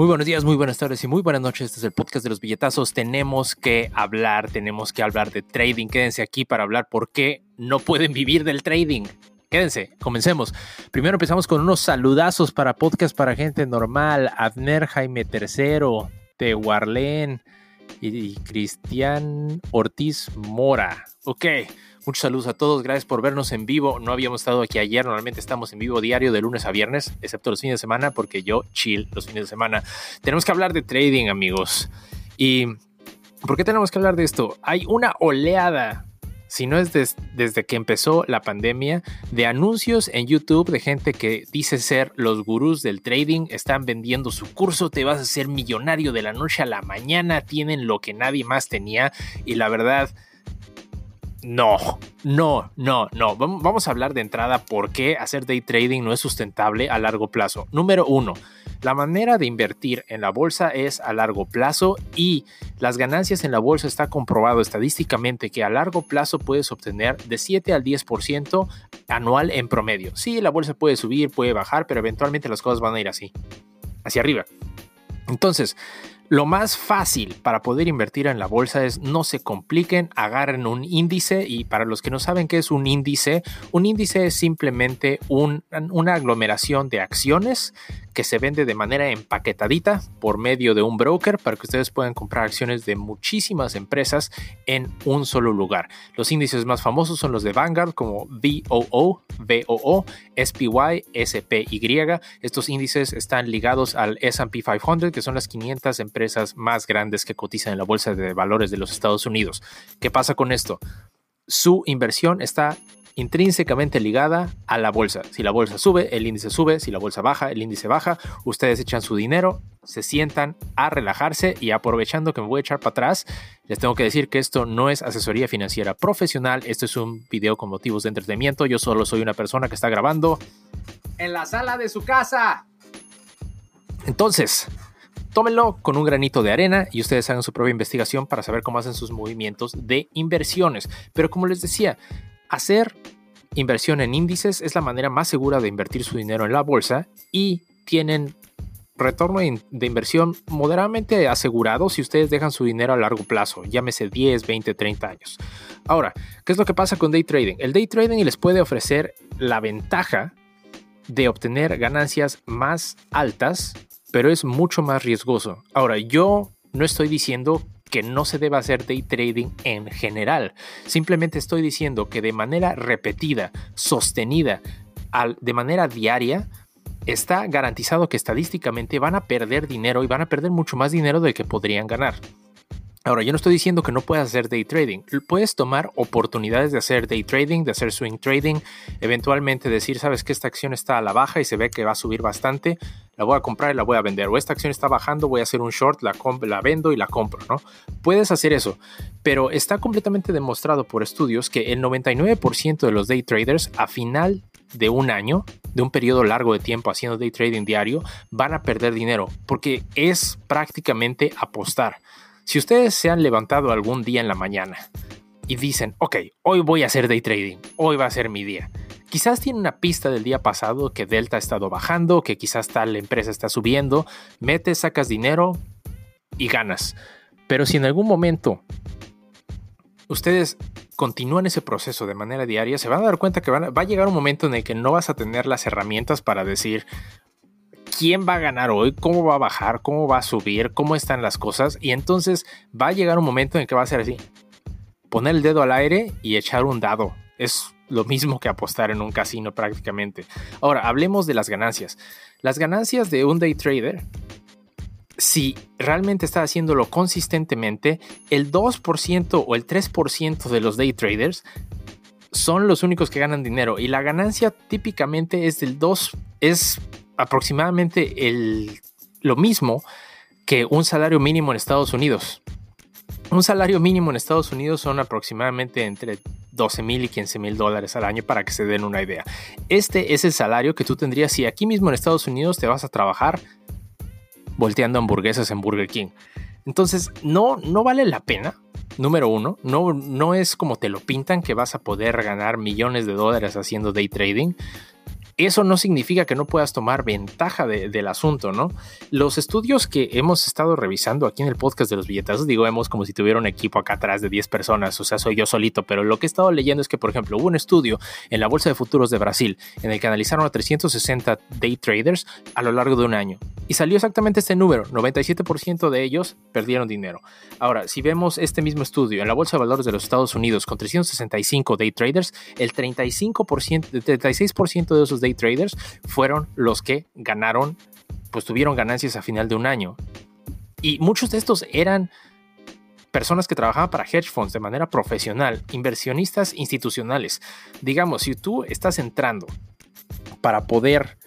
Muy buenos días, muy buenas tardes y muy buenas noches. Este es el podcast de los billetazos. Tenemos que hablar, tenemos que hablar de trading. Quédense aquí para hablar por qué no pueden vivir del trading. Quédense, comencemos. Primero empezamos con unos saludazos para podcast para gente normal. Abner Jaime III, Tehuarlén y Cristian Ortiz Mora. Ok. Muchos saludos a todos, gracias por vernos en vivo. No habíamos estado aquí ayer, normalmente estamos en vivo diario de lunes a viernes, excepto los fines de semana, porque yo chill los fines de semana. Tenemos que hablar de trading, amigos. ¿Y por qué tenemos que hablar de esto? Hay una oleada, si no es desde que empezó la pandemia, de anuncios en YouTube de gente que dice ser los gurús del trading, están vendiendo su curso, te vas a ser millonario de la noche a la mañana, tienen lo que nadie más tenía y la verdad no, no, no, no. Vamos a hablar de entrada por qué hacer day trading no es sustentable a largo plazo. Número uno, la manera de invertir en la bolsa es a largo plazo y las ganancias en la bolsa está comprobado estadísticamente que a largo plazo puedes obtener de 7 al 10% anual en promedio. Sí, la bolsa puede subir, puede bajar, pero eventualmente las cosas van a ir así, hacia arriba. Entonces, lo más fácil para poder invertir en la bolsa es no se compliquen, agarren un índice y para los que no saben qué es un índice, un índice es simplemente una aglomeración de acciones que se vende de manera empaquetadita por medio de un broker para que ustedes puedan comprar acciones de muchísimas empresas en un solo lugar. Los índices más famosos son los de Vanguard como VOO, VOO, SPY, SPY. Estos índices están ligados al S&P 500, que son las 500 empresas más grandes que cotizan en la bolsa de valores de los Estados Unidos. ¿Qué pasa con esto? Su inversión está intrínsecamente ligada a la bolsa. Si la bolsa sube, el índice sube, si la bolsa baja, el índice baja, ustedes echan su dinero, se sientan a relajarse y aprovechando que me voy a echar para atrás, les tengo que decir que esto no es asesoría financiera profesional, esto es un video con motivos de entretenimiento, yo solo soy una persona que está grabando en la sala de su casa. Entonces, tómenlo con un granito de arena y ustedes hagan su propia investigación para saber cómo hacen sus movimientos de inversiones. Pero como les decía, Hacer inversión en índices es la manera más segura de invertir su dinero en la bolsa y tienen retorno de inversión moderadamente asegurado si ustedes dejan su dinero a largo plazo, llámese 10, 20, 30 años. Ahora, ¿qué es lo que pasa con day trading? El day trading les puede ofrecer la ventaja de obtener ganancias más altas, pero es mucho más riesgoso. Ahora, yo no estoy diciendo que no se deba hacer day trading en general. Simplemente estoy diciendo que de manera repetida, sostenida, de manera diaria, está garantizado que estadísticamente van a perder dinero y van a perder mucho más dinero del que podrían ganar. Ahora, yo no estoy diciendo que no puedas hacer day trading. Puedes tomar oportunidades de hacer day trading, de hacer swing trading, eventualmente decir, sabes que esta acción está a la baja y se ve que va a subir bastante, la voy a comprar y la voy a vender. O esta acción está bajando, voy a hacer un short, la, la vendo y la compro, ¿no? Puedes hacer eso, pero está completamente demostrado por estudios que el 99% de los day traders a final de un año, de un periodo largo de tiempo haciendo day trading diario, van a perder dinero porque es prácticamente apostar. Si ustedes se han levantado algún día en la mañana y dicen, ok, hoy voy a hacer day trading, hoy va a ser mi día. Quizás tiene una pista del día pasado que Delta ha estado bajando, que quizás tal empresa está subiendo, metes, sacas dinero y ganas. Pero si en algún momento ustedes continúan ese proceso de manera diaria, se van a dar cuenta que va a llegar un momento en el que no vas a tener las herramientas para decir, quién va a ganar hoy, cómo va a bajar, cómo va a subir, cómo están las cosas. Y entonces va a llegar un momento en que va a ser así. Poner el dedo al aire y echar un dado. Es lo mismo que apostar en un casino prácticamente. Ahora, hablemos de las ganancias. Las ganancias de un day trader, si realmente está haciéndolo consistentemente, el 2% o el 3% de los day traders son los únicos que ganan dinero y la ganancia típicamente es del 2, es aproximadamente el, lo mismo que un salario mínimo en Estados Unidos. Un salario mínimo en Estados Unidos son aproximadamente entre 12 mil y 15 mil dólares al año para que se den una idea. Este es el salario que tú tendrías si aquí mismo en Estados Unidos te vas a trabajar volteando hamburguesas en Burger King. Entonces, no, no vale la pena. Número uno, no, no es como te lo pintan que vas a poder ganar millones de dólares haciendo day trading eso no significa que no puedas tomar ventaja del asunto, ¿no? Los estudios que hemos estado revisando aquí en el podcast de los billetazos, digo, hemos como si tuviera un equipo acá atrás de 10 personas, o sea, soy yo solito, pero lo que he estado leyendo es que, por ejemplo, hubo un estudio en la Bolsa de Futuros de Brasil en el que analizaron a 360 day traders a lo largo de un año y salió exactamente este número, 97% de ellos perdieron dinero. Ahora, si vemos este mismo estudio en la Bolsa de Valores de los Estados Unidos con 365 day traders, el 35%, 36% de esos day traders fueron los que ganaron, pues tuvieron ganancias a final de un año. Y muchos de estos eran personas que trabajaban para hedge funds de manera profesional, inversionistas institucionales. Digamos, si tú estás entrando para poder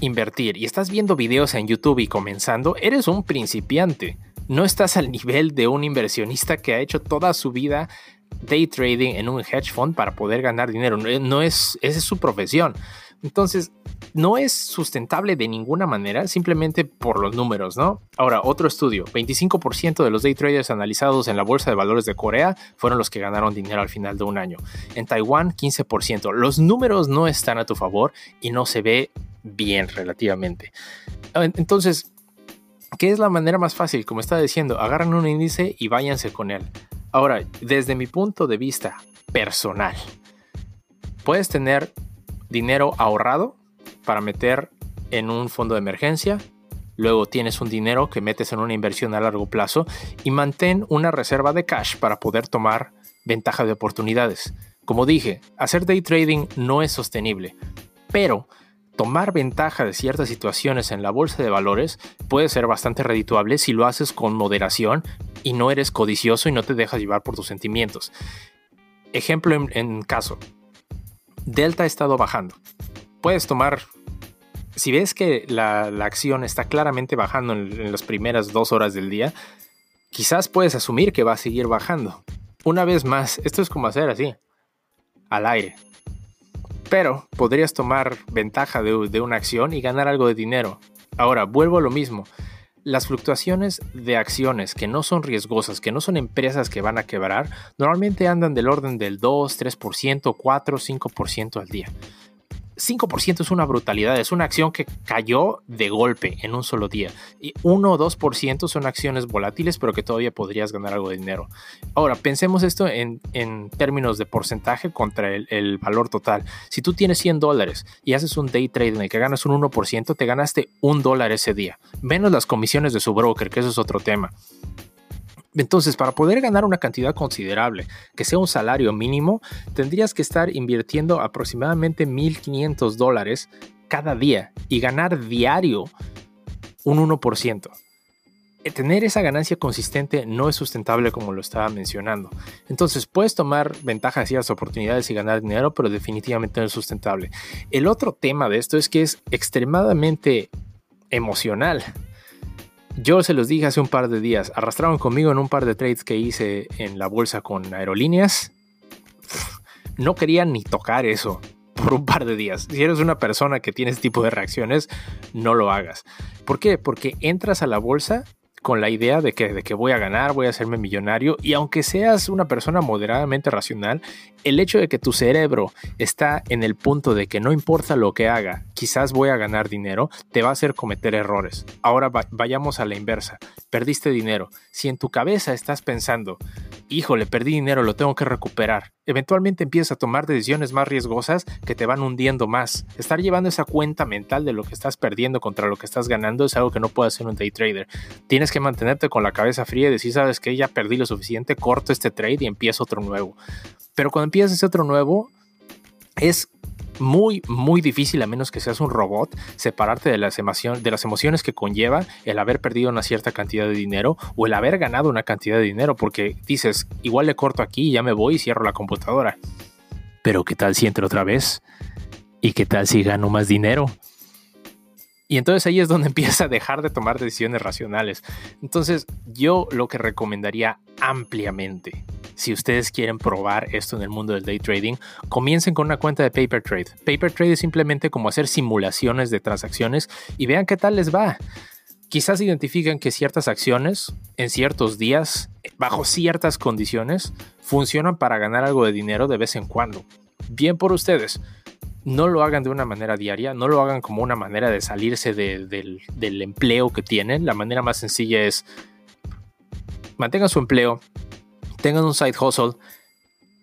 invertir y estás viendo videos en YouTube y comenzando, eres un principiante. No estás al nivel de un inversionista que ha hecho toda su vida day trading en un hedge fund para poder ganar dinero. No es, esa es su profesión. Entonces, no es sustentable de ninguna manera, simplemente por los números, ¿no? Ahora, otro estudio, 25% de los day traders analizados en la Bolsa de Valores de Corea fueron los que ganaron dinero al final de un año. En Taiwán, 15%. Los números no están a tu favor y no se ve bien relativamente. Entonces, ¿qué es la manera más fácil? Como estaba diciendo, agarran un índice y váyanse con él. Ahora, desde mi punto de vista personal, puedes tener dinero ahorrado para meter en un fondo de emergencia. Luego tienes un dinero que metes en una inversión a largo plazo y mantén una reserva de cash para poder tomar ventaja de oportunidades. Como dije, hacer day trading no es sostenible, pero tomar ventaja de ciertas situaciones en la bolsa de valores puede ser bastante redituable si lo haces con moderación y no eres codicioso y no te dejas llevar por tus sentimientos. Ejemplo en, caso, Delta ha estado bajando. Puedes tomar, si ves que la, acción está claramente bajando en, en las primeras dos horas del día, quizás puedes asumir que va a seguir bajando. Una vez más, esto es como hacer así, al aire. Pero podrías tomar ventaja de, una acción y ganar algo de dinero. Ahora, vuelvo a lo mismo. Las fluctuaciones de acciones que no son riesgosas, que no son empresas que van a quebrar, normalmente andan del orden del 2, 3%, 4, 5% al día. 5% es una brutalidad, es una acción que cayó de golpe en un solo día. Y 1 o 2% son acciones volátiles, pero que todavía podrías ganar algo de dinero. Ahora, pensemos esto en, términos de porcentaje contra el, el, valor total. Si tú tienes 100 dólares y haces un day trade en el que ganas un 1%, te ganaste un dólar ese día, menos las comisiones de su broker, que eso es otro tema. Entonces, para poder ganar una cantidad considerable, que sea un salario mínimo, tendrías que estar invirtiendo aproximadamente 1.500 dólares cada día y ganar diario un 1%. Eh, tener esa ganancia consistente no es sustentable como lo estaba mencionando. Entonces puedes tomar ventaja de ciertas oportunidades y ganar dinero, pero definitivamente no es sustentable. El otro tema de esto es que es extremadamente emocional. Yo se los dije hace un par de días, arrastraron conmigo en un par de trades que hice en la bolsa con aerolíneas. No querían ni tocar eso por un par de días. Si eres una persona que tiene ese tipo de reacciones, no lo hagas. ¿Por qué? Porque entras a la bolsa con la idea de que, de que voy a ganar, voy a hacerme millonario y aunque seas una persona moderadamente racional, el hecho de que tu cerebro está en el punto de que no importa lo que haga, quizás voy a ganar dinero, te va a hacer cometer errores. Ahora vayamos a la inversa. Perdiste dinero. Si en tu cabeza estás pensando, híjole, perdí dinero, lo tengo que recuperar. Eventualmente empiezas a tomar decisiones más riesgosas que te van hundiendo más. Estar llevando esa cuenta mental de lo que estás perdiendo contra lo que estás ganando es algo que no puede hacer un day trader. Tienes que mantenerte con la cabeza fría y decir, sabes que ya perdí lo suficiente, corto este trade y empiezo otro nuevo. Pero cuando empiezas ese otro nuevo, es muy, muy difícil, a menos que seas un robot, separarte de las, emociones, de las emociones que conlleva el haber perdido una cierta cantidad de dinero o el haber ganado una cantidad de dinero, porque dices, igual le corto aquí y ya me voy y cierro la computadora. Pero ¿qué tal si entro otra vez? ¿Y qué tal si gano más dinero? Y entonces ahí es donde empieza a dejar de tomar decisiones racionales. Entonces yo lo que recomendaría ampliamente, si ustedes quieren probar esto en el mundo del day trading, comiencen con una cuenta de Paper Trade. Paper Trade es simplemente como hacer simulaciones de transacciones y vean qué tal les va. Quizás identifican que ciertas acciones en ciertos días, bajo ciertas condiciones, funcionan para ganar algo de dinero de vez en cuando. Bien por ustedes no lo hagan de una manera diaria, no lo hagan como una manera de salirse del, del empleo que tienen. La manera más sencilla es mantengan su empleo, tengan un side hustle,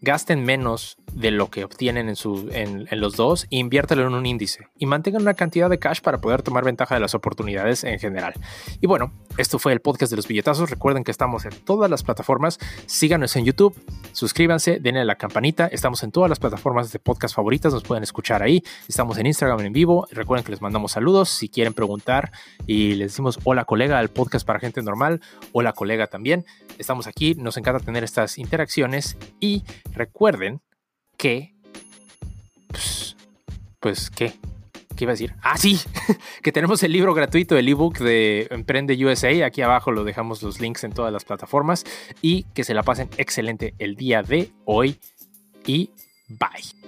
gasten menos de lo que obtienen en, su, en, los dos e inviértelo en un índice y mantengan una cantidad de cash para poder tomar ventaja de las oportunidades en general. Y bueno, esto fue el podcast de los billetazos. Recuerden que estamos en todas las plataformas. Síganos en YouTube, suscríbanse, denle a la campanita. Estamos en todas las plataformas de podcast favoritas, nos pueden escuchar ahí. Estamos en Instagram en vivo. Recuerden que les mandamos saludos si quieren preguntar y les decimos hola colega al podcast para gente normal, hola colega también. Estamos aquí, nos encanta tener estas interacciones y recuerden que, pues, pues, ¿qué? ¿Qué iba a decir? Ah, sí, que tenemos el libro gratuito, el ebook de Emprende USA. Aquí abajo lo dejamos los links en todas las plataformas y que se la pasen excelente el día de hoy y bye.